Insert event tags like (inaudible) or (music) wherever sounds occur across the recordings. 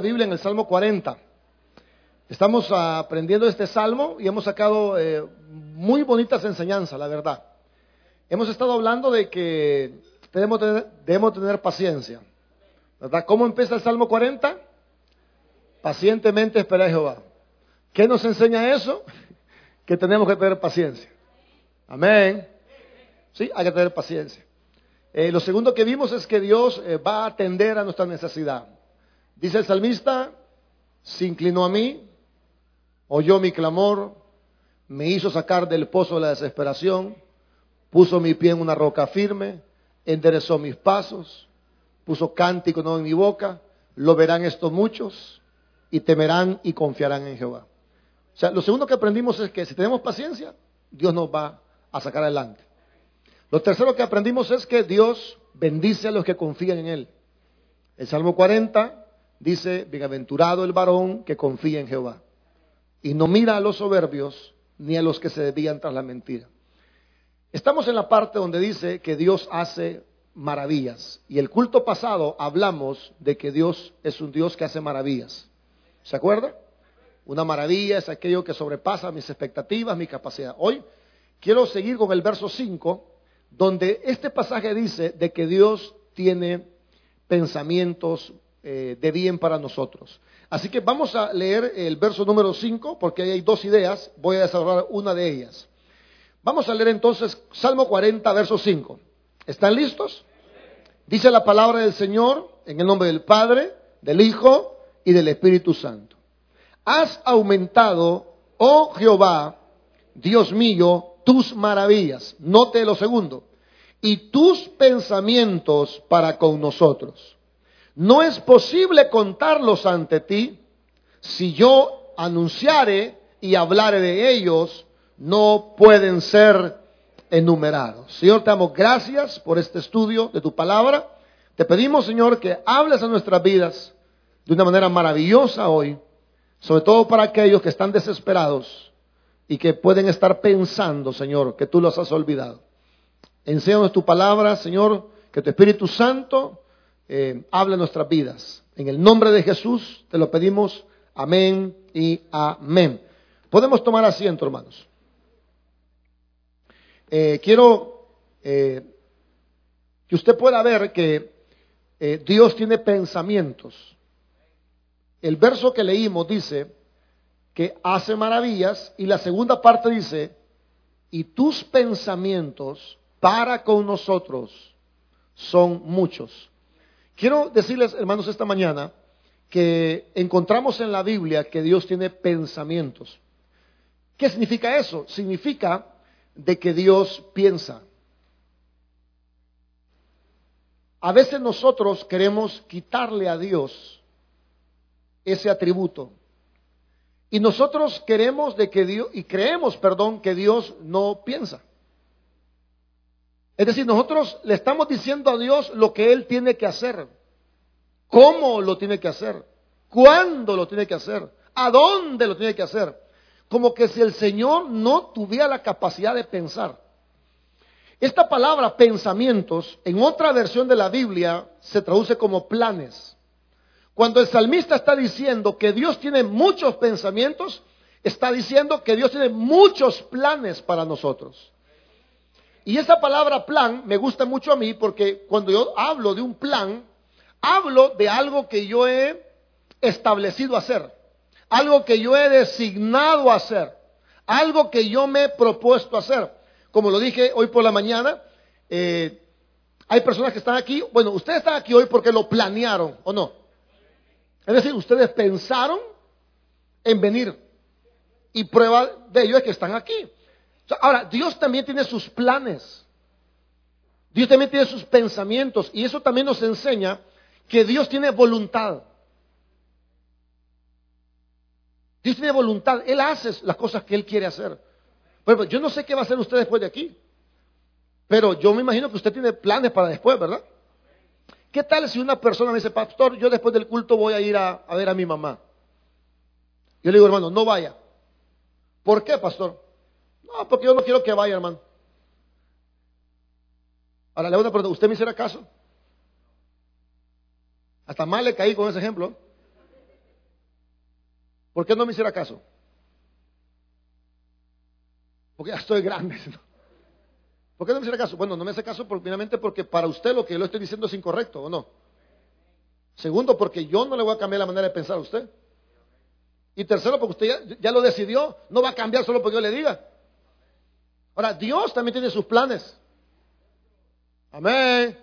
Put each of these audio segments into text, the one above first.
Biblia en el Salmo 40. Estamos aprendiendo este salmo y hemos sacado eh, muy bonitas enseñanzas, la verdad. Hemos estado hablando de que debemos tener, debemos tener paciencia. ¿Verdad? ¿Cómo empieza el Salmo 40? Pacientemente espera a Jehová. ¿Qué nos enseña eso? (laughs) Que tenemos que tener paciencia. Amén. Sí, hay que tener paciencia. Eh, lo segundo que vimos es que Dios eh, va a atender a nuestra necesidad. Dice el salmista, se inclinó a mí, oyó mi clamor, me hizo sacar del pozo de la desesperación, puso mi pie en una roca firme, enderezó mis pasos, puso cántico en mi boca, lo verán estos muchos y temerán y confiarán en Jehová. O sea, lo segundo que aprendimos es que si tenemos paciencia, Dios nos va a sacar adelante. Lo tercero que aprendimos es que Dios bendice a los que confían en Él. El Salmo 40 dice, bienaventurado el varón que confía en Jehová y no mira a los soberbios ni a los que se desvían tras la mentira. Estamos en la parte donde dice que Dios hace maravillas. Y el culto pasado hablamos de que Dios es un Dios que hace maravillas. ¿Se acuerda? Una maravilla es aquello que sobrepasa mis expectativas, mi capacidad. Hoy quiero seguir con el verso 5 donde este pasaje dice de que Dios tiene pensamientos eh, de bien para nosotros. Así que vamos a leer el verso número 5, porque ahí hay dos ideas, voy a desarrollar una de ellas. Vamos a leer entonces Salmo 40, verso 5. ¿Están listos? Dice la palabra del Señor en el nombre del Padre, del Hijo y del Espíritu Santo. Has aumentado, oh Jehová, Dios mío, tus maravillas. Note lo segundo. Y tus pensamientos para con nosotros. No es posible contarlos ante ti. Si yo anunciare y hablare de ellos, no pueden ser enumerados. Señor, te damos gracias por este estudio de tu palabra. Te pedimos, Señor, que hables a nuestras vidas de una manera maravillosa hoy, sobre todo para aquellos que están desesperados y que pueden estar pensando, Señor, que tú los has olvidado. Enséñanos tu palabra, Señor, que tu Espíritu Santo eh, hable en nuestras vidas. En el nombre de Jesús te lo pedimos. Amén y amén. Podemos tomar asiento, hermanos. Eh, quiero eh, que usted pueda ver que Dios tiene pensamientos. El verso que leímos dice, que hace maravillas. Y la segunda parte dice, y tus pensamientos para con nosotros son muchos. Quiero decirles, hermanos, esta mañana que encontramos en la Biblia que Dios tiene pensamientos. ¿Qué significa eso? Significa de que Dios piensa. A veces nosotros queremos quitarle a Dios ese atributo. Y nosotros queremos de que Dios, y creemos, perdón, que Dios no piensa. Es decir, nosotros le estamos diciendo a Dios lo que Él tiene que hacer, cómo lo tiene que hacer, cuándo lo tiene que hacer, a dónde lo tiene que hacer. Como que si el Señor no tuviera la capacidad de pensar. Esta palabra pensamientos, en otra versión de la Biblia, se traduce como planes. Cuando el salmista está diciendo que Dios tiene muchos pensamientos, está diciendo que Dios tiene muchos planes para nosotros. Y esa palabra plan me gusta mucho a mí porque cuando yo hablo de un plan, hablo de algo que yo he establecido hacer, algo que yo he designado hacer, algo que yo me he propuesto hacer. Como lo dije hoy por la mañana, eh, hay personas que están aquí, bueno, ustedes están aquí hoy porque lo planearon, ¿o no? Es decir, ustedes pensaron en venir. Y prueba de ello es que están aquí. Ahora, Dios también tiene sus planes. Dios también tiene sus pensamientos. Y eso también nos enseña que Dios tiene voluntad. Dios tiene voluntad. Él hace las cosas que Él quiere hacer. Pero yo no sé qué va a hacer usted después de aquí. Pero yo me imagino que usted tiene planes para después, ¿verdad? ¿Qué tal si una persona me dice, pastor, yo después del culto voy a ir a, ver a mi mamá? Yo le digo, hermano, no vaya. ¿Por qué, pastor? No, porque yo no quiero que vaya, hermano. Ahora le hago una pregunta, ¿usted me hiciera caso? Hasta mal le caí con ese ejemplo. ¿Por qué no me hiciera caso? Porque ya estoy grande. (laughs) ¿Por qué no me hiciera caso? Bueno, no me hace caso primeramente porque para usted lo que yo estoy diciendo es incorrecto, ¿o no? Segundo, porque yo no le voy a cambiar la manera de pensar a usted. Y tercero, porque usted ya, lo decidió, no va a cambiar solo porque yo le diga. Ahora, Dios también tiene sus planes. Amén.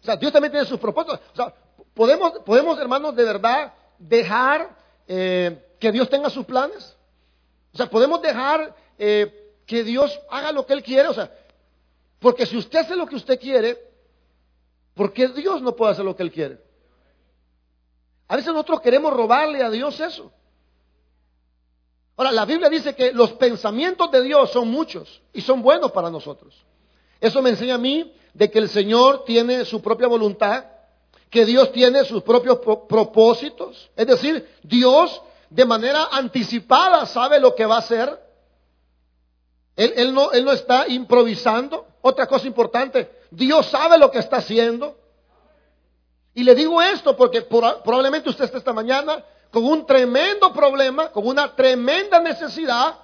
O sea, Dios también tiene sus propósitos. O sea, podemos, podemos hermanos, de verdad dejar eh, que Dios tenga sus planes. O sea, podemos dejar eh, que Dios haga lo que Él quiere. O sea, porque si usted hace lo que usted quiere, ¿por qué Dios no puede hacer lo que Él quiere? A veces nosotros queremos robarle a Dios eso. Ahora, la Biblia dice que los pensamientos de Dios son muchos y son buenos para nosotros. Eso me enseña a mí de que el Señor tiene su propia voluntad, que Dios tiene sus propios propósitos. Es decir, Dios de manera anticipada sabe lo que va a hacer. Él, no, está improvisando. Otra cosa importante, Dios sabe lo que está haciendo. Y le digo esto porque probablemente usted está esta mañana con un tremendo problema, con una tremenda necesidad,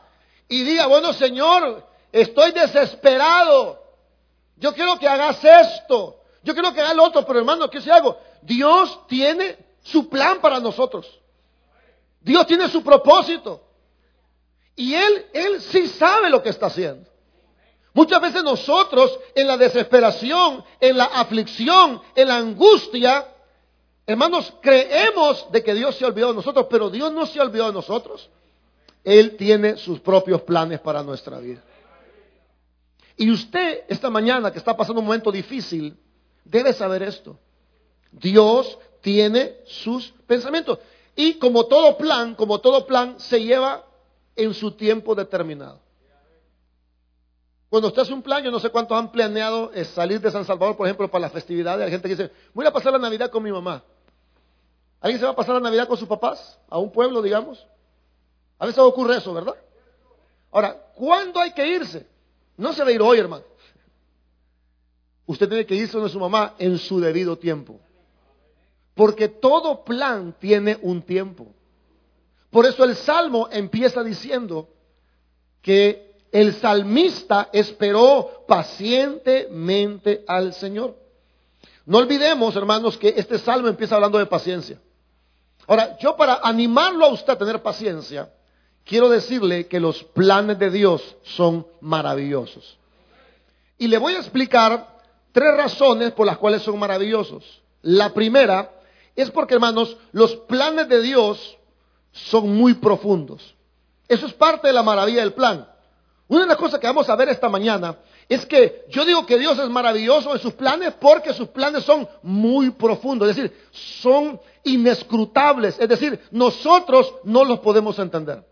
y diga, bueno Señor, estoy desesperado. Yo quiero que hagas esto. Yo quiero que haga lo otro, pero hermano, ¿qué si hago? Dios tiene su plan para nosotros. Dios tiene su propósito. Y Él, Él sí sabe lo que está haciendo. Muchas veces nosotros en la desesperación, en la aflicción, en la angustia, hermanos, creemos de que Dios se ha olvidado de nosotros, pero Dios no se ha olvidado de nosotros. Él tiene sus propios planes para nuestra vida. Y usted esta mañana que está pasando un momento difícil, debe saber esto. Dios tiene sus pensamientos. Y como todo plan, como todo plan, se lleva en su tiempo determinado. Cuando usted hace un plan, yo no sé cuántos han planeado eh, salir de San Salvador, por ejemplo, para las festividades. Hay gente que dice, voy a pasar la Navidad con mi mamá. ¿Alguien se va a pasar la Navidad con sus papás? A un pueblo, digamos. A veces ocurre eso, ¿verdad? Ahora, ¿cuándo hay que irse? No se va a ir hoy, hermano. Usted tiene que irse donde su mamá en su debido tiempo. Porque todo plan tiene un tiempo. Por eso el Salmo empieza diciendo que el salmista esperó pacientemente al Señor. No olvidemos, hermanos, que este salmo empieza hablando de paciencia. Ahora, yo para animarlo a usted a tener paciencia, quiero decirle que los planes de Dios son maravillosos. Y le voy a explicar tres razones por las cuales son maravillosos. La primera es porque, hermanos, los planes de Dios son muy profundos. Eso es parte de la maravilla del plan. Una de las cosas que vamos a ver esta mañana es que yo digo que Dios es maravilloso en sus planes porque sus planes son muy profundos, es decir, son inescrutables, es decir, nosotros no los podemos entender.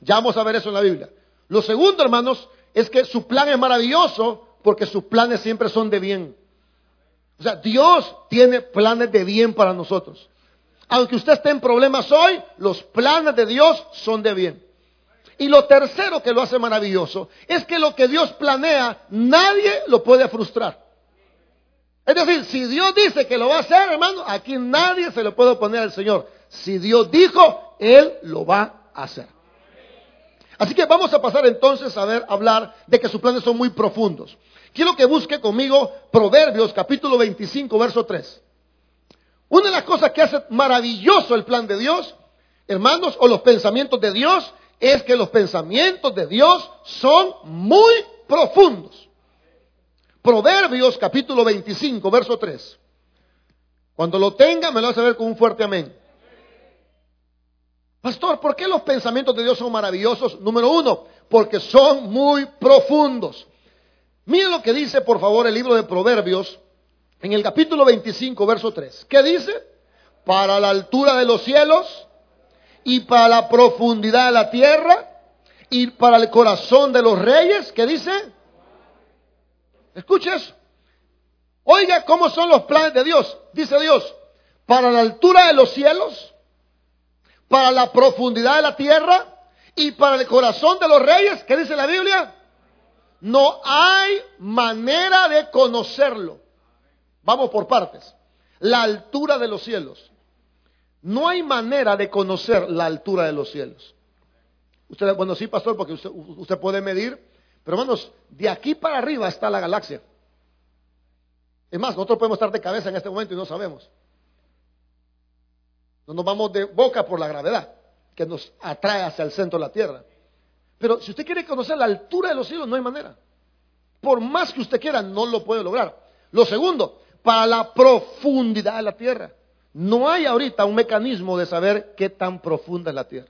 Ya vamos a ver eso en la Biblia. Lo segundo, hermanos, es que su plan es maravilloso porque sus planes siempre son de bien. O sea, Dios tiene planes de bien para nosotros. Aunque usted esté en problemas hoy, los planes de Dios son de bien. Y lo tercero que lo hace maravilloso es que lo que Dios planea, nadie lo puede frustrar. Es decir, si Dios dice que lo va a hacer, hermano, aquí nadie se lo puede oponer al Señor. Si Dios dijo, Él lo va a hacer. Así que vamos a pasar entonces a ver, hablar de que sus planes son muy profundos. Quiero que busque conmigo Proverbios capítulo 25, verso 3. Una de las cosas que hace maravilloso el plan de Dios, hermanos, o los pensamientos de Dios, es que los pensamientos de Dios son muy profundos. Proverbios capítulo 25, verso 3. Cuando lo tenga, me lo a ver con un fuerte amén. Pastor, ¿por qué los pensamientos de Dios son maravillosos? Número uno, porque son muy profundos. Miren lo que dice, por favor, el libro de Proverbios, en el capítulo 25, verso 3. ¿Qué dice? Para la altura de los cielos y para la profundidad de la tierra y para el corazón de los reyes. ¿Qué dice? Escuches. Oiga cómo son los planes de Dios. Dice Dios, para la altura de los cielos, para la profundidad de la tierra y para el corazón de los reyes. ¿Qué dice la Biblia? No hay manera de conocerlo. Vamos por partes. La altura de los cielos. No hay manera de conocer la altura de los cielos. Usted, bueno, sí, pastor, porque usted, usted puede medir, pero hermanos, de aquí para arriba está la galaxia. Es más, nosotros podemos estar de cabeza en este momento y no sabemos. No nos vamos de boca por la gravedad que nos atrae hacia el centro de la tierra. Pero si usted quiere conocer la altura de los cielos, no hay manera. Por más que usted quiera, no lo puede lograr. Lo segundo, para la profundidad de la tierra. No hay ahorita un mecanismo de saber qué tan profunda es la tierra.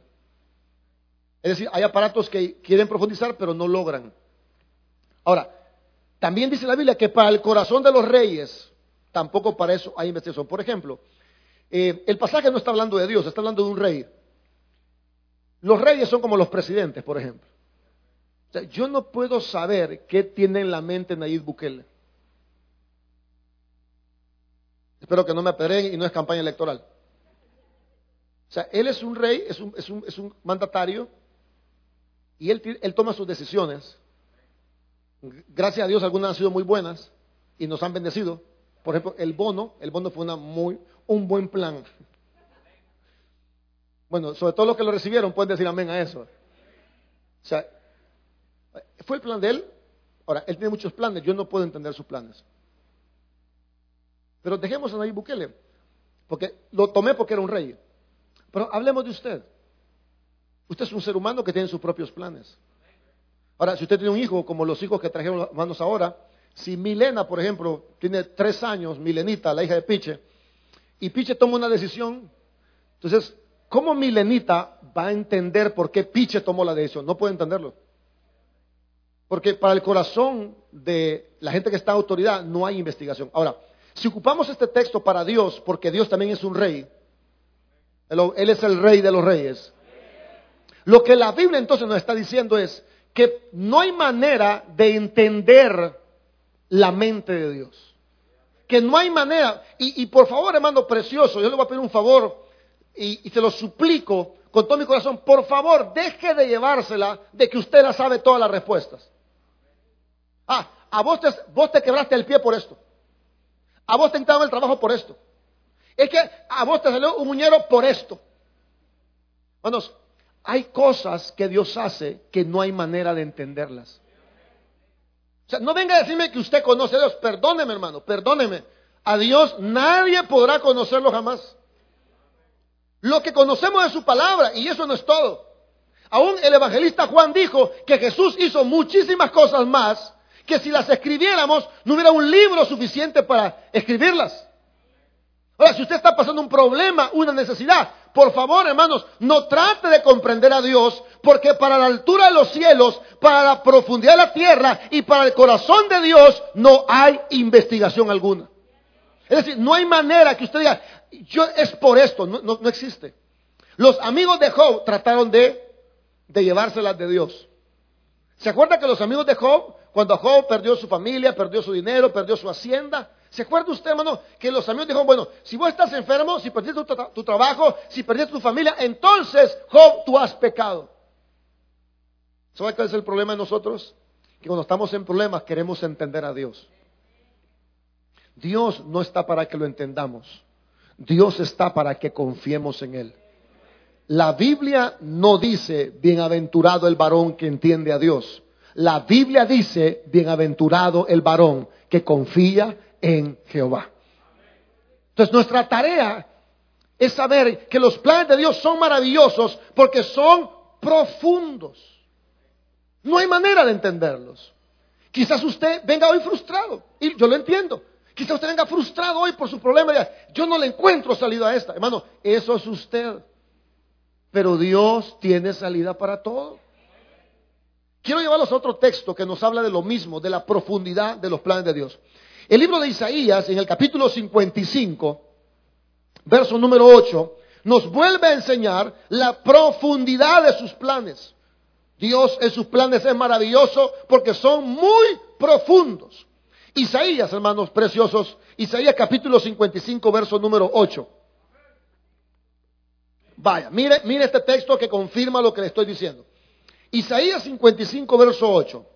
Es decir, hay aparatos que quieren profundizar, pero no logran. Ahora, también dice la Biblia que para el corazón de los reyes, tampoco para eso hay investigación. Por ejemplo, eh, el pasaje no está hablando de Dios, está hablando de un rey. Los reyes son como los presidentes, por ejemplo. yo no puedo saber qué tiene en la mente Nayib Bukele. Espero que no me apedreen y no es campaña electoral. O sea, él es un rey, es un mandatario y él, él toma sus decisiones. Gracias a Dios algunas han sido muy buenas y nos han bendecido. Por ejemplo, el bono, el bono fue una muy, un buen plan. Bueno, sobre todo los que lo recibieron pueden decir amén a eso. O sea, fue el plan de él. Ahora, él tiene muchos planes, yo no puedo entender sus planes. Pero dejemos a Nayib Bukele, porque lo tomé porque era un rey. Pero hablemos de usted. Usted es un ser humano que tiene sus propios planes. Ahora, si usted tiene un hijo, como los hijos que trajeron las manos ahora, si Milena, por ejemplo, tiene tres años, Milenita, la hija de Piche, y Piche toma una decisión, entonces ¿Cómo Milenita va a entender por qué Piche tomó la decisión? No puede entenderlo. Porque para el corazón de la gente que está en autoridad no hay investigación. Ahora, si ocupamos este texto para Dios, porque Dios también es un rey, Él es el rey de los reyes, lo que la Biblia entonces nos está diciendo es que no hay manera de entender la mente de Dios. Que no hay manera, y, y por favor, hermano precioso, yo le voy a pedir un favor, y, se lo suplico con todo mi corazón, por favor, deje de llevársela de que usted la sabe todas las respuestas. Ah, a vos te, vos te quebraste el pie por esto. A vos te entraba el trabajo por esto. Es que a vos te salió un muñero por esto. Hermanos, hay cosas que Dios hace que no hay manera de entenderlas. O sea, no venga a decirme que usted conoce a Dios. Perdóneme, hermano, perdóneme. A Dios nadie podrá conocerlo jamás. Lo que conocemos de su palabra, y eso no es todo. Aún el evangelista Juan dijo que Jesús hizo muchísimas cosas más, que si las escribiéramos no hubiera un libro suficiente para escribirlas. Ahora, si usted está pasando un problema, una necesidad, por favor, hermanos, no trate de comprender a Dios, porque para la altura de los cielos, para la profundidad de la tierra y para el corazón de Dios no hay investigación alguna. Es decir, no hay manera que usted diga, yo es por esto, no, existe. Los amigos de Job trataron de, de llevárselas de Dios. ¿Se acuerda que los amigos de Job, cuando Job perdió su familia, perdió su dinero, perdió su hacienda, ¿se acuerda usted, hermano, que los amigos Job, bueno, si vos estás enfermo, si perdiste tu, tu trabajo, si perdiste tu familia, entonces, Job, tú has pecado. ¿Sabe cuál es el problema de nosotros? Que cuando estamos en problemas queremos entender a Dios. Dios no está para que lo entendamos. Dios está para que confiemos en Él. La Biblia no dice, bienaventurado el varón que entiende a Dios. La Biblia dice, bienaventurado el varón que confía en Jehová. Entonces nuestra tarea es saber que los planes de Dios son maravillosos porque son profundos. No hay manera de entenderlos. Quizás usted venga hoy frustrado y yo lo entiendo. Quizá usted venga frustrado hoy por su problema. Yo no le encuentro salida a esta. Hermano, eso es usted. Pero Dios tiene salida para todo. Quiero llevarlos a otro texto que nos habla de lo mismo, de la profundidad de los planes de Dios. El libro de Isaías, en el capítulo 55, verso número 8, nos vuelve a enseñar la profundidad de sus planes. Dios en sus planes es maravilloso porque son muy profundos. Isaías, hermanos preciosos, Isaías capítulo 55, verso número 8. Vaya, mire, mire este texto que confirma lo que le estoy diciendo. Isaías 55, verso 8.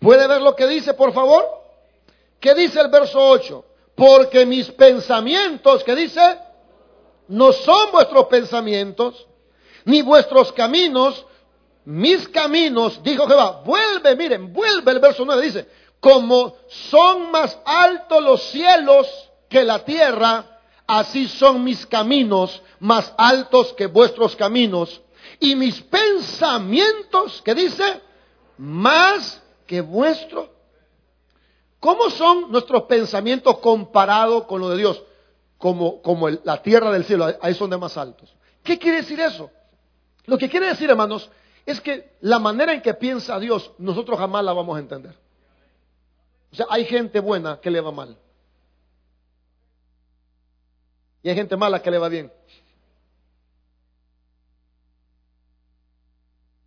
¿Puede ver lo que dice, por favor? ¿Qué dice el verso 8? Porque mis pensamientos, ¿qué dice? no son vuestros pensamientos, ni vuestros caminos, mis caminos, dijo Jehová. Vuelve, miren, vuelve el verso 9, dice, como son más altos los cielos que la tierra, así son mis caminos más altos que vuestros caminos. Y mis pensamientos, ¿qué dice? Más que vuestro. ¿Cómo son nuestros pensamientos comparados con los de Dios? Como, como la tierra del cielo, ahí son de más altos. ¿Qué quiere decir eso? Lo que quiere decir, hermanos, es que la manera en que piensa Dios, nosotros jamás la vamos a entender. O sea, hay gente buena que le va mal. Y hay gente mala que le va bien.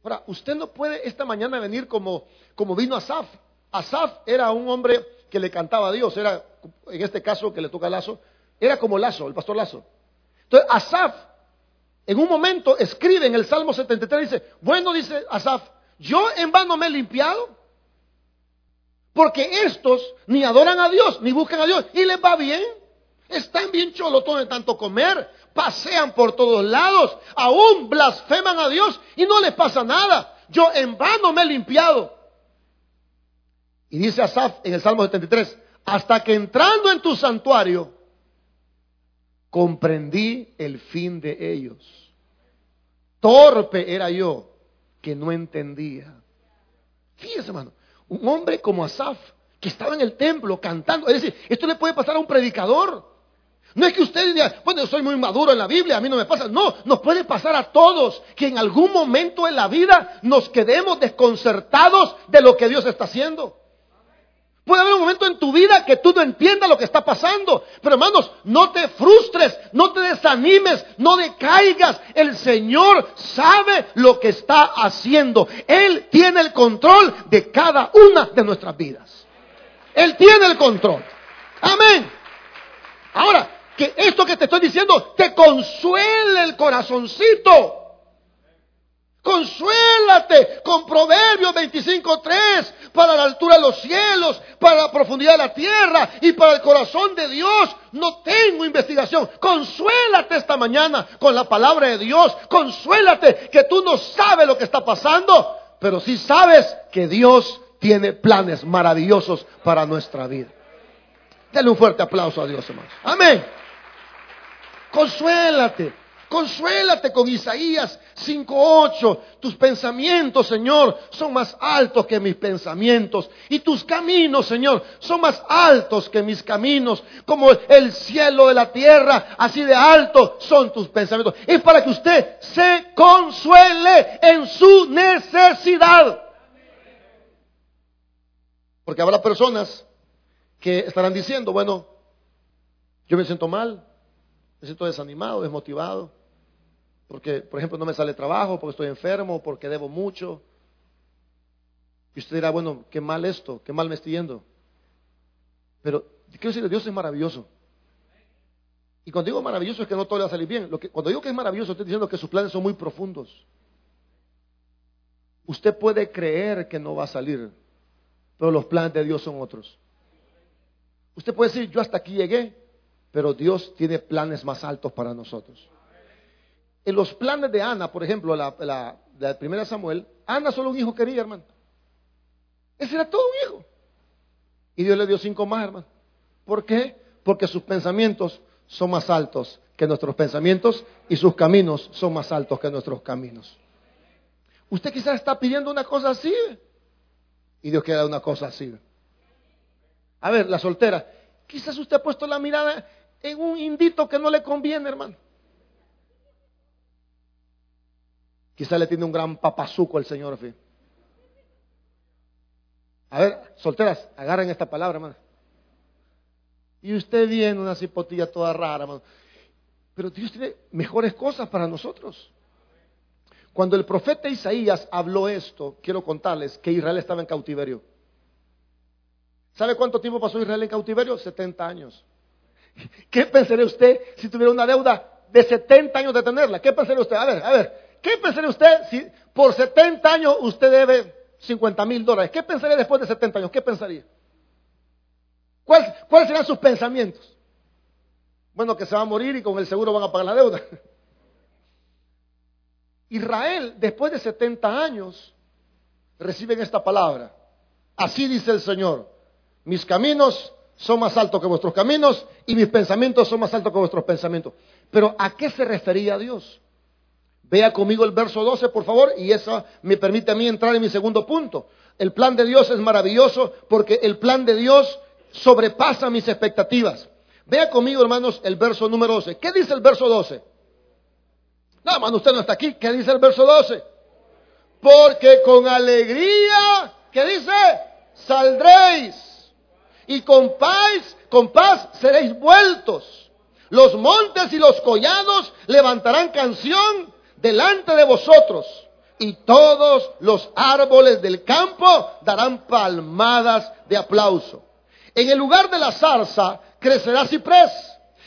Ahora, usted no puede esta mañana venir como, como vino Asaf. Asaf era un hombre que le cantaba a Dios, era, en este caso que le toca Lazo, era como Lazo, el pastor Lazo. Entonces, Asaf, en un momento escribe en el Salmo 73, dice, bueno, dice Asaf, yo en vano me he limpiado, porque estos ni adoran a Dios, ni buscan a Dios, y les va bien. Están bien cholotones de tanto comer, pasean por todos lados, aún blasfeman a Dios y no les pasa nada. Yo en vano me he limpiado. Y dice Asaf en el Salmo 73, hasta que entrando en tu santuario, comprendí el fin de ellos. Torpe era yo que no entendía. Fíjese, hermano, un hombre como Asaf, que estaba en el templo cantando. Es decir, esto le puede pasar a un predicador. No es que usted diga, bueno, yo soy muy maduro en la Biblia, a mí no me pasa. No, nos puede pasar a todos que en algún momento en la vida nos quedemos desconcertados de lo que Dios está haciendo. Puede haber un momento en tu vida que tú no entiendas lo que está pasando. Pero hermanos, no te frustres, no te desanimes, no decaigas. El Señor sabe lo que está haciendo. Él tiene el control de cada una de nuestras vidas. Él tiene el control. Amén. Ahora, que esto que te estoy diciendo te consuele el corazoncito. Consuélate con Proverbios 25.3 para la altura de los cielos, para la profundidad de la tierra y para el corazón de Dios. No tengo investigación. Consuélate esta mañana con la palabra de Dios. Consuélate que tú no sabes lo que está pasando, pero sí sabes que Dios tiene planes maravillosos para nuestra vida. Dale un fuerte aplauso a Dios, hermanos. Amén. Consuélate. Consuélate con Isaías 5.8. Tus pensamientos, Señor, son más altos que mis pensamientos. Y tus caminos, Señor, son más altos que mis caminos. Como el cielo de la tierra, así de alto son tus pensamientos. Es para que usted se consuele en su necesidad. Porque habrá personas que estarán diciendo, bueno, yo me siento mal, me siento desanimado, desmotivado, porque, por ejemplo, no me sale trabajo, porque estoy enfermo, porque debo mucho. Y usted dirá, bueno, qué mal esto, qué mal me estoy yendo. Pero quiero decirle, Dios es maravilloso. Y cuando digo maravilloso es que no todo le va a salir bien. Lo que, cuando digo que es maravilloso, estoy diciendo que sus planes son muy profundos. Usted puede creer que no va a salir, pero los planes de Dios son otros. Usted puede decir, yo hasta aquí llegué, pero Dios tiene planes más altos para nosotros. En los planes de Ana, por ejemplo, la, la, primera Samuel, Ana solo un hijo quería, hermano. Ese era todo un hijo. Y Dios le dio cinco más, hermano. ¿Por qué? Porque sus pensamientos son más altos que nuestros pensamientos y sus caminos son más altos que nuestros caminos. Usted quizás está pidiendo una cosa así y Dios quiere dar una cosa así. A ver, la soltera, quizás usted ha puesto la mirada en un indito que no le conviene, hermano. Quizá le tiene un gran papazuco al Señor. A ver, solteras, agarren esta palabra, hermano. Y usted viene una cipotilla toda rara, hermano. Pero Dios tiene mejores cosas para nosotros. Cuando el profeta Isaías habló esto, quiero contarles que Israel estaba en cautiverio. ¿Sabe cuánto tiempo pasó Israel en cautiverio? 70 años. (laughs) ¿Qué pensaría usted si tuviera una deuda de 70 años de tenerla? ¿Qué pensaría usted? A ver, a ver, ¿Qué pensaría usted si por 70 años usted debe 50 mil dólares? ¿Qué pensaría después de 70 años? ¿Qué pensaría? ¿Cuáles, ¿Cuáles serían sus pensamientos? Bueno, que se va a morir y con el seguro van a pagar la deuda. (laughs) Israel, después de 70 años, reciben esta palabra. Así dice el Señor, mis caminos son más altos que vuestros caminos y mis pensamientos son más altos que vuestros pensamientos. Pero ¿a qué se refería Dios? Vea conmigo el verso 12, por favor, y eso me permite a mí entrar en mi segundo punto. El plan de Dios es maravilloso porque el plan de Dios sobrepasa mis expectativas. Vea conmigo, hermanos, el verso número 12. ¿Qué dice el verso 12? No, hermano, usted no está aquí. ¿Qué dice el verso 12? Porque con alegría, ¿qué dice? Saldréis. Y con paz, con paz seréis vueltos. Los montes y los collados levantarán canción delante de vosotros. Y todos los árboles del campo darán palmadas de aplauso. En el lugar de la zarza crecerá ciprés.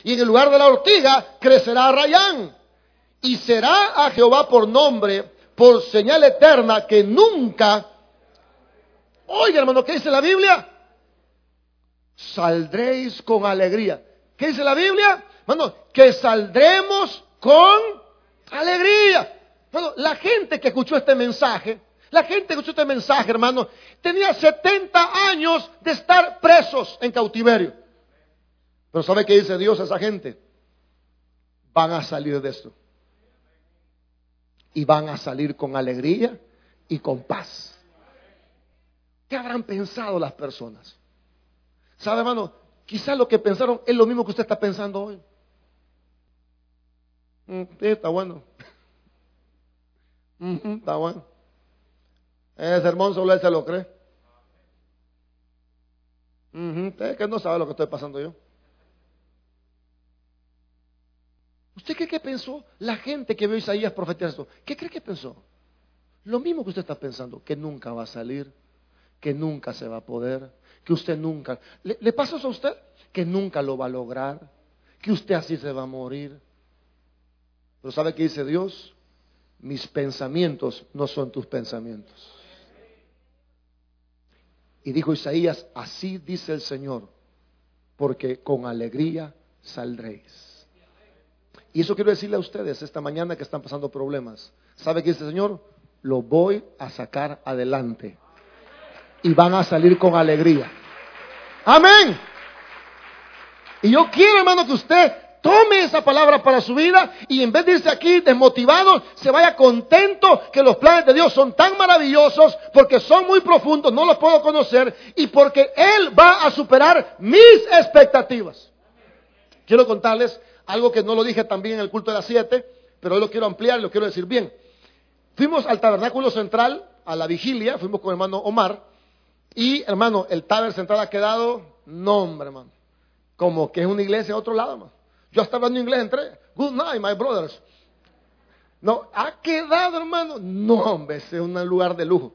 Y en el lugar de la ortiga crecerá rayán. Y será a Jehová por nombre, por señal eterna que nunca... Oiga hermano, ¿qué dice la Biblia? Saldréis con alegría. ¿Qué dice la Biblia? Hermano, que saldremos con alegría. Bueno, la gente que escuchó este mensaje, la gente que escuchó este mensaje, hermano, tenía 70 años de estar presos en cautiverio. Pero ¿sabe qué dice Dios a esa gente? Van a salir de esto. Y van a salir con alegría y con paz. ¿Qué habrán pensado las personas? ¿Sabe, hermano? Quizás lo que pensaron es lo mismo que usted está pensando hoy. Mm, está bueno. (laughs) está bueno. Ese sermón solo él se lo cree. Usted que no sabe lo que estoy pasando yo. ¿Usted cree que pensó la gente que vio Isaías profetizar esto? ¿Qué cree que pensó? Lo mismo que usted está pensando, que nunca va a salir, que nunca se va a poder, que usted nunca... ¿Le, pasa eso a usted? Que nunca lo va a lograr, que usted así se va a morir. Pero ¿sabe qué dice Dios? Mis pensamientos no son tus pensamientos. Y dijo Isaías, así dice el Señor, porque con alegría saldréis. Y eso quiero decirle a ustedes esta mañana que están pasando problemas. ¿Sabe qué dice el Señor? Lo voy a sacar adelante. Y van a salir con alegría. Amén. Y yo quiero, hermano, que usted tome esa palabra para su vida y en vez de irse aquí desmotivado, se vaya contento que los planes de Dios son tan maravillosos porque son muy profundos, no los puedo conocer y porque Él va a superar mis expectativas. Quiero contarles algo que no lo dije también en el culto de las siete, pero lo quiero ampliar y lo quiero decir bien. Fuimos al tabernáculo central, a la vigilia, fuimos con hermano Omar y hermano, el taber central ha quedado, no hombre hermano, como que es una iglesia a otro lado, hermano. Yo estaba hablando inglés, entré. Good night, my brothers. No, ha quedado, hermano. No, hombre, es un lugar de lujo.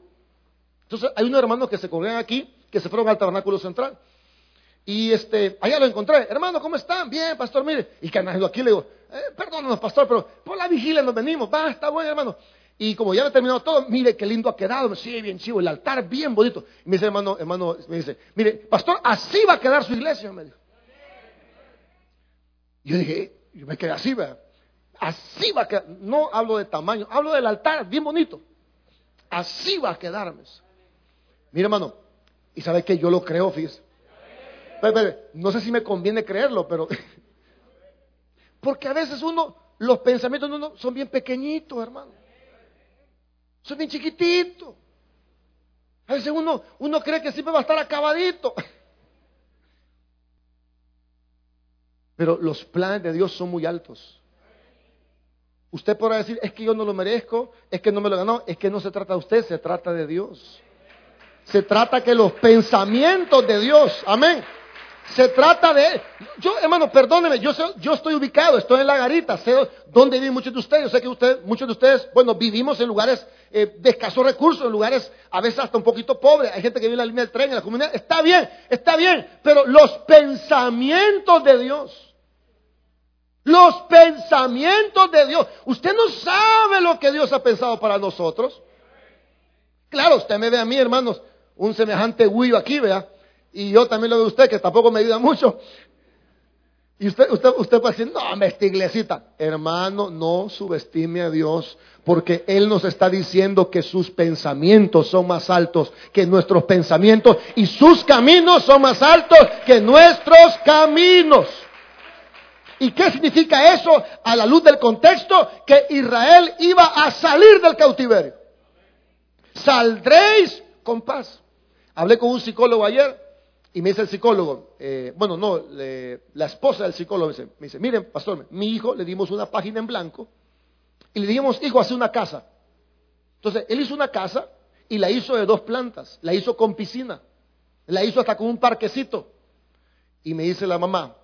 Entonces, hay unos hermanos que se congregan aquí, que se fueron al tabernáculo central. Y este, allá lo encontré. Hermano, ¿cómo están? Bien, pastor, mire. Y canajero aquí le digo, eh, perdónanos, pastor, pero por la vigilia nos venimos. Va, está bueno, hermano. Y como ya he terminado todo, mire qué lindo ha quedado. Sí, bien chivo, el altar bien bonito. Y me dice, hermano, hermano, me dice, mire, pastor, así va a quedar su iglesia, me dijo. Yo dije, yo me quedé así, ¿verdad? Así va a quedar. No hablo de tamaño, hablo del altar, bien bonito. Así va a quedarme. Mira, hermano, y sabe que yo lo creo, fíjese. no sé si me conviene creerlo, pero. (laughs) Porque a veces uno, los pensamientos de uno son bien pequeñitos, hermano. Son bien chiquititos. A veces uno, uno cree que siempre va a estar acabadito. Pero los planes de Dios son muy altos. Usted podrá decir, es que yo no lo merezco, es que no me lo ganó, es que no se trata de usted, se trata de Dios. Se trata que los pensamientos de Dios, amén. Se trata de, yo hermano, perdóneme, yo, yo estoy ubicado, estoy en la garita, sé dónde viven muchos de ustedes, yo sé que usted, muchos de ustedes, bueno, vivimos en lugares eh, de escasos recursos, en lugares a veces hasta un poquito pobres, hay gente que vive en la línea del tren, en la comunidad, está bien, está bien, pero los pensamientos de Dios, los pensamientos de Dios. Usted no sabe lo que Dios ha pensado para nosotros. Claro, usted me ve a mí, hermanos, un semejante huillo aquí, vea. Y yo también lo veo usted, que tampoco me ayuda mucho. Y usted, usted, usted puede decir, no, esta iglesita. Hermano, no subestime a Dios, porque Él nos está diciendo que sus pensamientos son más altos que nuestros pensamientos y sus caminos son más altos que nuestros caminos. ¿Y qué significa eso a la luz del contexto? Que Israel iba a salir del cautiverio. Saldréis con paz. Hablé con un psicólogo ayer y me dice el psicólogo, eh, bueno, no, la esposa del psicólogo me dice, miren, pastor, mi hijo le dimos una página en blanco y le dijimos, hijo, hace una casa. Entonces, él hizo una casa y la hizo de dos plantas, la hizo con piscina, la hizo hasta con un parquecito. Y me dice la mamá,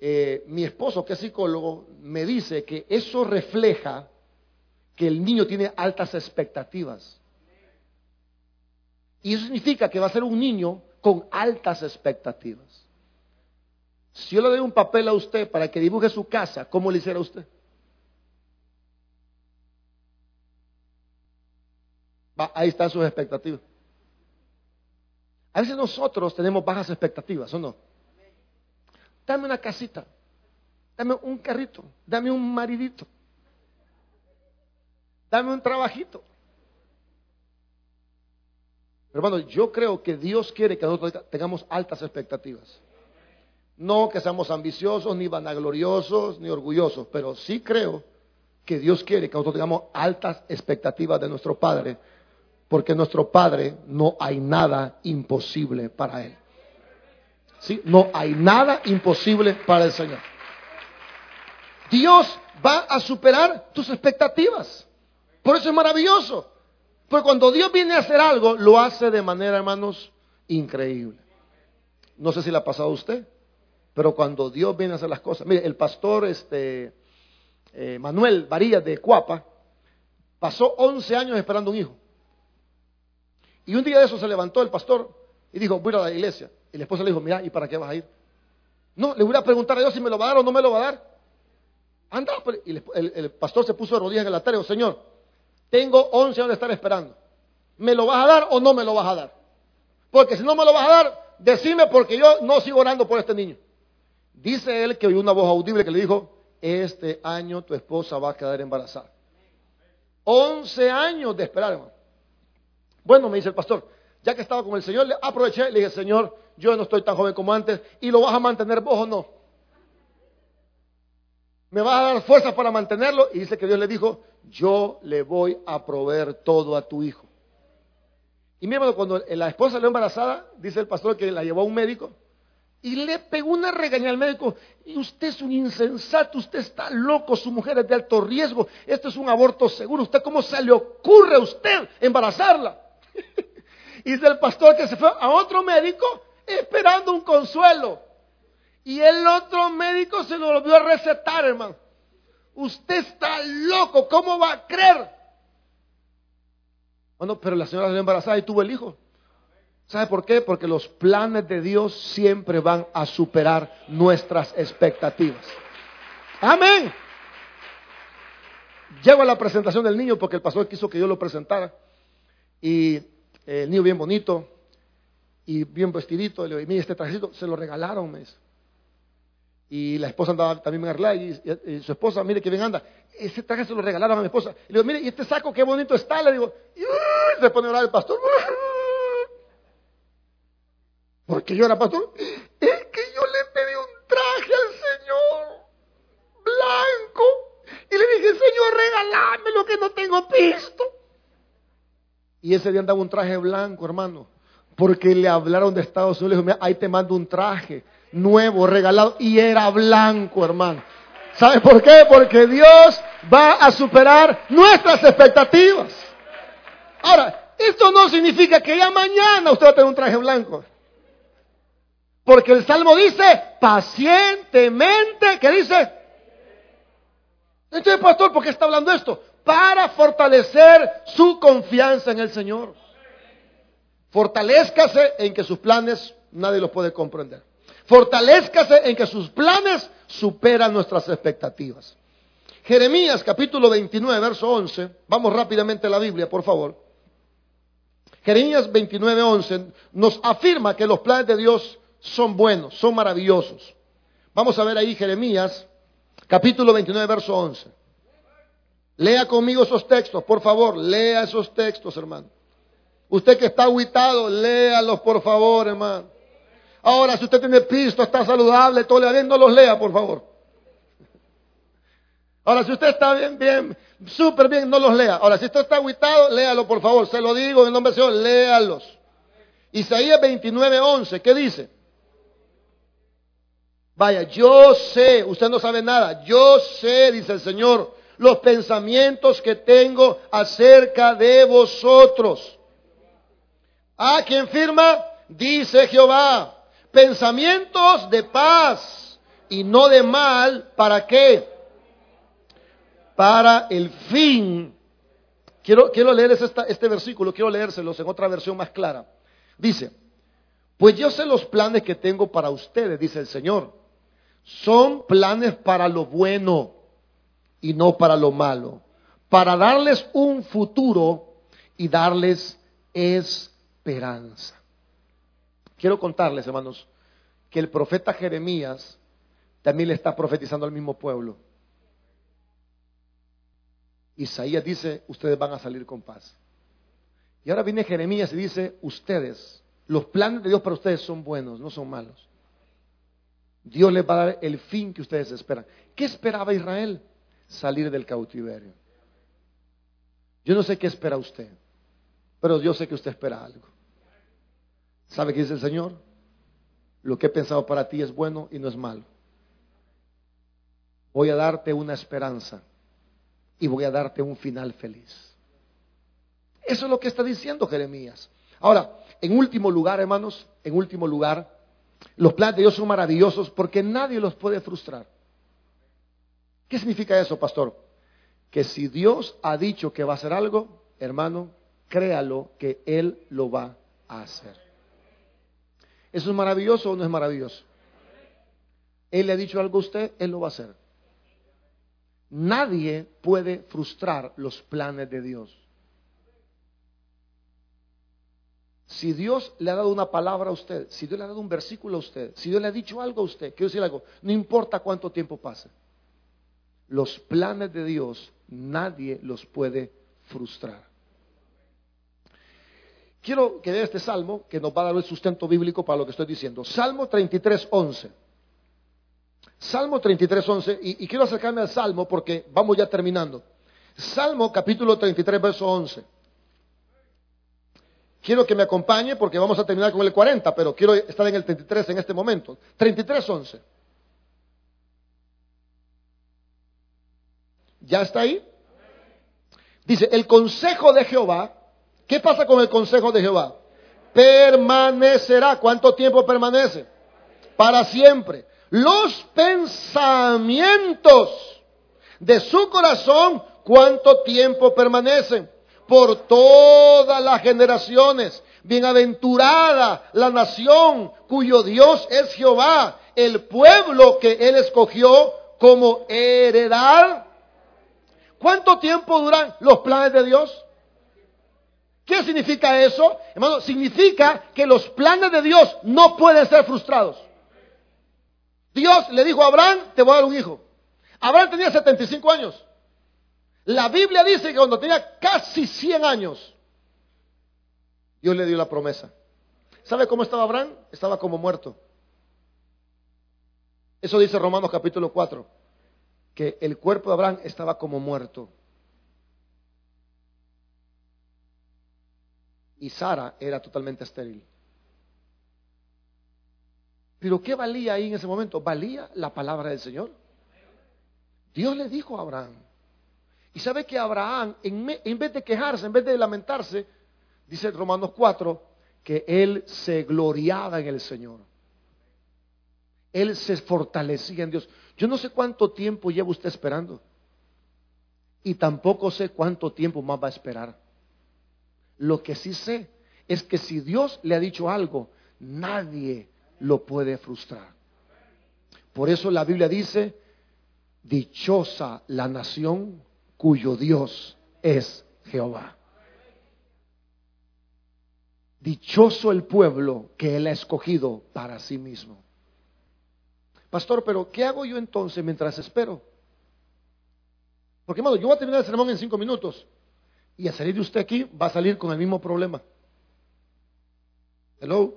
eh, mi esposo, que es psicólogo, me dice que eso refleja que el niño tiene altas expectativas. Y eso significa que va a ser un niño con altas expectativas. Si yo le doy un papel a usted para que dibuje su casa, ¿cómo le hiciera usted? ahí están sus expectativas. A veces nosotros tenemos bajas expectativas, ¿o no? Dame una casita, dame un carrito, dame un maridito, dame un trabajito. Hermano, yo creo que Dios quiere que nosotros tengamos altas expectativas. No que seamos ambiciosos, ni vanagloriosos, ni orgullosos, pero sí creo que Dios quiere que nosotros tengamos altas expectativas de nuestro Padre, porque nuestro Padre no hay nada imposible para Él. ¿Sí? No hay nada imposible para el Señor. Dios va a superar tus expectativas. Por eso es maravilloso. Pues cuando Dios viene a hacer algo, lo hace de manera, hermanos, increíble. No sé si le ha pasado a usted, pero cuando Dios viene a hacer las cosas. Mire, el pastor este, eh, Manuel Varillas de Cuapa pasó 11 años esperando un hijo. Y un día de eso se levantó el pastor y dijo, voy a la iglesia. Y la esposa le dijo, mira, ¿y para qué vas a ir? No, le voy a preguntar a Dios si me lo va a dar o no me lo va a dar. Anda, y el, pastor se puso de rodillas en el altar y dijo, Señor, tengo 11 años de estar esperando. ¿Me lo vas a dar o no me lo vas a dar? Porque si no me lo vas a dar, decime porque yo no sigo orando por este niño. Dice él que oyó una voz audible que le dijo, este año tu esposa va a quedar embarazada. 11 años de esperar, hermano. Bueno, me dice el pastor, ya que estaba con el Señor, le aproveché y le dije, Señor, yo no estoy tan joven como antes, ¿y lo vas a mantener vos o no? ¿Me vas a dar fuerzas para mantenerlo? Y dice que Dios le dijo, yo le voy a proveer todo a tu hijo. Y mira, cuando la esposa salió embarazada, dice el pastor que la llevó a un médico y le pegó una regaña al médico. Y usted es un insensato, usted está loco, su mujer es de alto riesgo, esto es un aborto seguro. ¿Usted cómo se le ocurre a usted embarazarla? (laughs) y dice el pastor que se fue a otro médico esperando un consuelo. Y el otro médico se lo volvió a recetar, hermano. Usted está loco, ¿cómo va a creer? Bueno, pero la señora salió embarazada y tuvo el hijo. ¿Sabe por qué? Porque los planes de Dios siempre van a superar nuestras expectativas. Amén. Llego a la presentación del niño porque el pastor quiso que yo lo presentara. Y el niño bien bonito y bien vestidito. Le digo, mire, este trajecito se lo regalaron, me y la esposa andaba también en arreglar y, su esposa, mire que bien anda. Ese traje se lo regalaron a mi esposa. Le digo, mire, y este saco qué bonito está. Le digo, y se pone a orar el pastor. (laughs) Porque yo era pastor. Es que yo le pedí un traje al Señor blanco. Y le dije, Señor, regálame lo que no tengo visto. Y ese día andaba un traje blanco, hermano. Porque le hablaron de Estados Unidos. Le dijo, mira, ahí te mando un traje nuevo, regalado, y era blanco, hermano. ¿Sabe por qué? Porque Dios va a superar nuestras expectativas. Ahora, esto no significa que ya mañana usted va a tener un traje blanco. Porque el Salmo dice, pacientemente, ¿qué dice? Entonces, pastor, ¿por qué está hablando esto? Para fortalecer su confianza en el Señor. Fortalezcase en que sus planes nadie los puede comprender. Fortalezcase en que sus planes superan nuestras expectativas. Jeremías capítulo 29, verso 11. Vamos rápidamente a la Biblia, por favor. Jeremías 29, 11 nos afirma que los planes de Dios son buenos, son maravillosos. Vamos a ver ahí Jeremías, capítulo 29, verso 11. Lea conmigo esos textos, por favor, lea esos textos, hermano. Usted que está aguitado, léalos, por favor, hermano. Ahora, si usted tiene pisto, está saludable, todo le bien, no los lea, por favor. Ahora, si usted está bien, bien, súper bien, no los lea. Ahora, si usted está aguitado, léalo, por favor. Se lo digo en nombre del Señor, léalos. Isaías 29, 11, ¿qué dice? Vaya, yo sé, usted no sabe nada, yo sé, dice el Señor, los pensamientos que tengo acerca de vosotros. ¿A quién firma? Dice Jehová, pensamientos de paz y no de mal, ¿para qué? Para el fin. Quiero, quiero leer este versículo, quiero leérselos en otra versión más clara. Dice, pues yo sé los planes que tengo para ustedes, dice el Señor. Son planes para lo bueno y no para lo malo, para darles un futuro y darles esperanza. Quiero contarles, hermanos, que el profeta Jeremías también le está profetizando al mismo pueblo. Isaías dice, ustedes van a salir con paz. Y ahora viene Jeremías y dice, ustedes, los planes de Dios para ustedes son buenos, no son malos. Dios les va a dar el fin que ustedes esperan. ¿Qué esperaba Israel? Salir del cautiverio. Yo no sé qué espera usted, pero yo sé que usted espera algo. ¿Sabe qué dice el Señor? Lo que he pensado para ti es bueno y no es malo. Voy a darte una esperanza y voy a darte un final feliz. Eso es lo que está diciendo Jeremías. Ahora, en último lugar, hermanos, en último lugar, los planes de Dios son maravillosos porque nadie los puede frustrar. ¿Qué significa eso, pastor? Que si Dios ha dicho que va a hacer algo, hermano, créalo que Él lo va a hacer. ¿Eso es maravilloso o no es maravilloso? Él le ha dicho algo a usted, Él lo va a hacer. Nadie puede frustrar los planes de Dios. Si Dios le ha dado una palabra a usted, si Dios le ha dado un versículo a usted, si Dios le ha dicho algo a usted, quiero decir algo, no importa cuánto tiempo pase, los planes de Dios nadie los puede frustrar. Quiero que vea este salmo que nos va a dar el sustento bíblico para lo que estoy diciendo. Salmo 33, 11. Salmo 33, 11. Y, y quiero acercarme al salmo porque vamos ya terminando. Salmo capítulo 33, verso 11. Quiero que me acompañe porque vamos a terminar con el 40, pero quiero estar en el 33 en este momento. 33, 11. ¿Ya está ahí? Dice, el consejo de Jehová, ¿qué pasa con el consejo de Jehová? Permanecerá. ¿Cuánto tiempo permanece? Para siempre. Los pensamientos de su corazón, ¿cuánto tiempo permanecen? por todas las generaciones. Bienaventurada la nación cuyo Dios es Jehová, el pueblo que él escogió como heredad. ¿Cuánto tiempo duran los planes de Dios? ¿Qué significa eso? Hermano, significa que los planes de Dios no pueden ser frustrados. Dios le dijo a Abraham, te voy a dar un hijo. Abraham tenía 75 años. La Biblia dice que cuando tenía casi 100 años, Dios le dio la promesa. ¿Sabe cómo estaba Abraham? Estaba como muerto. Eso dice Romanos capítulo 4, que el cuerpo de Abraham estaba como muerto. Y Sara era totalmente estéril. Pero ¿qué valía ahí en ese momento? Valía la palabra del Señor. Dios le dijo a Abraham, y sabe que Abraham, en, vez de quejarse, en vez de lamentarse, dice Romanos 4, que él se gloriaba en el Señor. Él se fortalecía en Dios. Yo no sé cuánto tiempo lleva usted esperando. Y tampoco sé cuánto tiempo más va a esperar. Lo que sí sé es que si Dios le ha dicho algo, nadie lo puede frustrar. Por eso la Biblia dice, dichosa la nación cuyo Dios es Jehová. Dichoso el pueblo que Él ha escogido para sí mismo. Pastor, pero ¿qué hago yo entonces mientras espero? Porque, hermano, yo voy a terminar el sermón en cinco minutos y a salir de usted aquí va a salir con el mismo problema. Hello.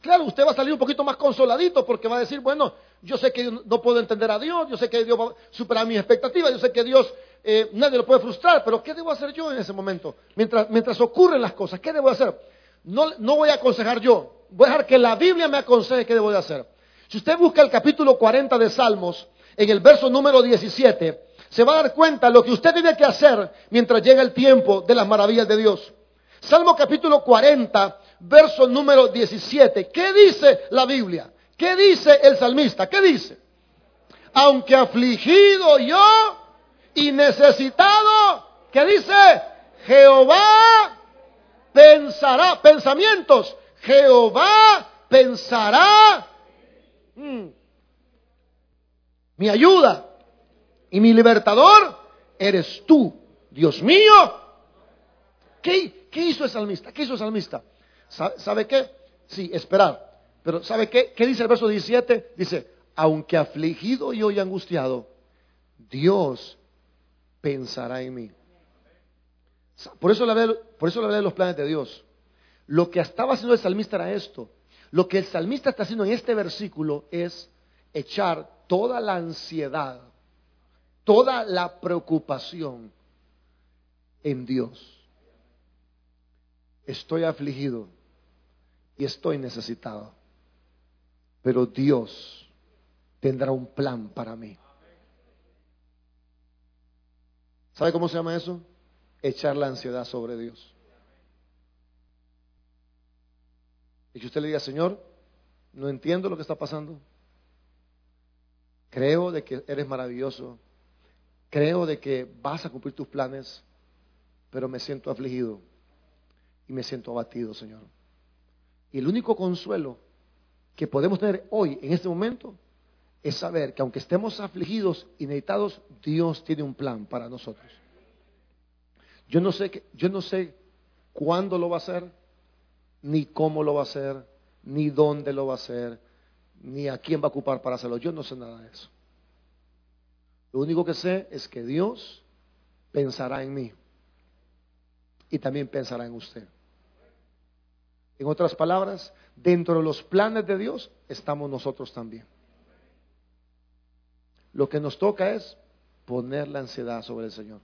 Claro, usted va a salir un poquito más consoladito porque va a decir, bueno, yo sé que no puedo entender a Dios, yo sé que Dios va a superar mis expectativas, yo sé que Dios eh, nadie lo puede frustrar, pero ¿qué debo hacer yo en ese momento? Mientras, mientras ocurren las cosas, ¿qué debo hacer? No, no voy a aconsejar yo, voy a dejar que la Biblia me aconseje qué debo de hacer. Si usted busca el capítulo 40 de Salmos, en el verso número 17, se va a dar cuenta lo que usted tiene que hacer mientras llega el tiempo de las maravillas de Dios. Salmo capítulo 40, verso número 17. ¿Qué dice la Biblia? ¿Qué dice el salmista? ¿Qué dice? Aunque afligido yo y necesitado, ¿qué dice? Jehová pensará, pensamientos, Jehová pensará mm, mi ayuda y mi libertador eres tú, Dios mío. ¿Qué, qué hizo el salmista? ¿Qué hizo el salmista? ¿Sabe, qué? Sí, esperar. Pero ¿sabe qué? ¿Qué dice el verso 17? Dice, aunque afligido y hoy angustiado, Dios pensará en mí. Por eso, le por eso le hablé de los planes de Dios. Lo que estaba haciendo el salmista era esto. Lo que el salmista está haciendo en este versículo es echar toda la ansiedad, toda la preocupación en Dios. Estoy afligido y estoy necesitado, pero Dios tendrá un plan para mí. ¿Sabe cómo se llama eso? Echar la ansiedad sobre Dios. Y que usted le diga, Señor, no entiendo lo que está pasando. Creo de que eres maravilloso. Creo de que vas a cumplir tus planes, pero me siento afligido y me siento abatido, Señor. Y el único consuelo que podemos tener hoy, en este momento, es saber que aunque estemos afligidos y necesitados, Dios tiene un plan para nosotros. Yo no sé, yo no sé cuándo lo va a hacer, ni cómo lo va a hacer, ni dónde lo va a hacer, ni a quién va a ocupar para hacerlo. Yo no sé nada de eso. Lo único que sé es que Dios pensará en mí y también pensará en usted. En otras palabras, dentro de los planes de Dios estamos nosotros también. Lo que nos toca es poner la ansiedad sobre el Señor.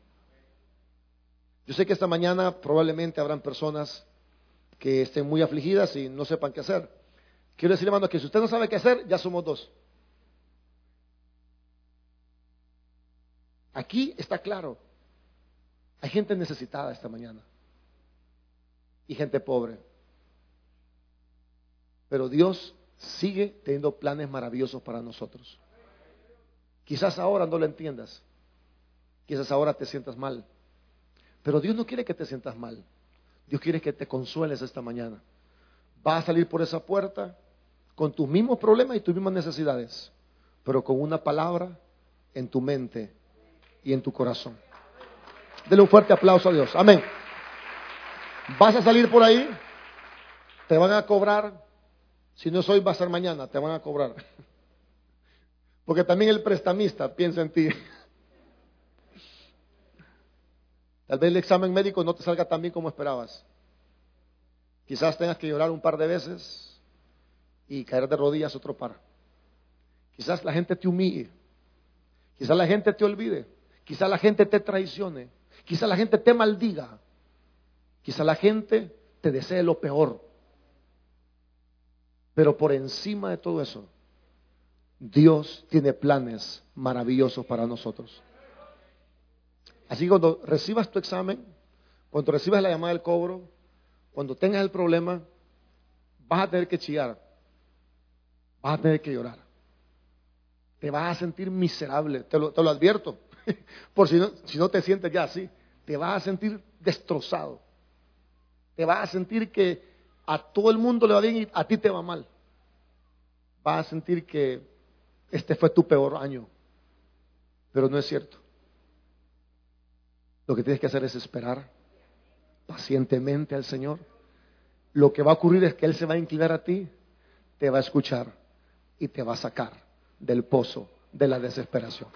Yo sé que esta mañana probablemente habrán personas que estén muy afligidas y no sepan qué hacer. Quiero decir, hermano, que si usted no sabe qué hacer, ya somos dos. Aquí está claro. Hay gente necesitada esta mañana y gente pobre. Pero Dios sigue teniendo planes maravillosos para nosotros. Quizás ahora no lo entiendas. Quizás ahora te sientas mal. Pero Dios no quiere que te sientas mal. Dios quiere que te consueles esta mañana. Vas a salir por esa puerta con tus mismos problemas y tus mismas necesidades, pero con una palabra en tu mente y en tu corazón. Dele un fuerte aplauso a Dios. Amén. Vas a salir por ahí, te van a cobrar. Si no es hoy, va a ser mañana, te van a cobrar. (laughs) Porque también el prestamista piensa en ti. (laughs) Tal vez el examen médico no te salga tan bien como esperabas. Quizás tengas que llorar un par de veces y caer de rodillas otro par. Quizás la gente te humille. Quizás la gente te olvide. Quizás la gente te traicione. Quizás la gente te maldiga. Quizás la gente te desee lo peor. Pero por encima de todo eso, Dios tiene planes maravillosos para nosotros. Así que cuando recibas tu examen, cuando recibas la llamada del cobro, cuando tengas el problema, vas a tener que chillar, vas a tener que llorar. Te vas a sentir miserable, te lo advierto. (laughs) Por si no, si no te sientes ya así, te vas a sentir destrozado. Te vas a sentir que a todo el mundo le va bien y a ti te va mal. Vas a sentir que este fue tu peor año. Pero no es cierto. Lo que tienes que hacer es esperar pacientemente al Señor. Lo que va a ocurrir es que Él se va a inclinar a ti, te va a escuchar y te va a sacar del pozo de la desesperación.